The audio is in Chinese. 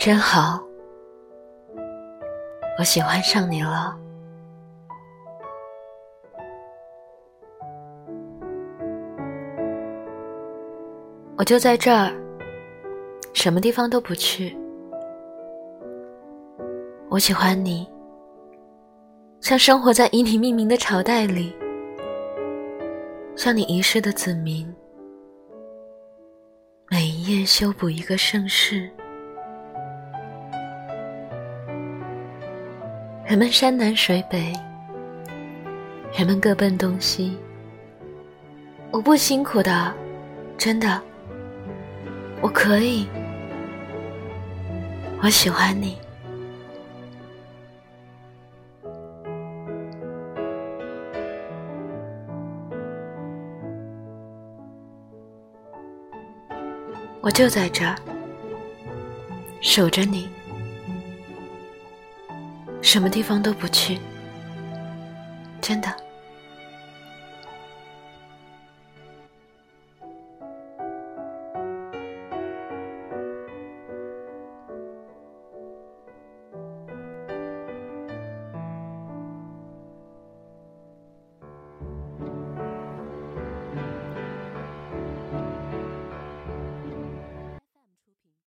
真好，我喜欢上你了。我就在这儿，什么地方都不去。我喜欢你，像生活在以你命名的朝代里，像你遗失的子民，每一页修补一个盛世。人们山南水北，人们各奔东西。我不辛苦的，真的。我可以，我喜欢你，我就在这儿守着你，什么地方都不去，真的。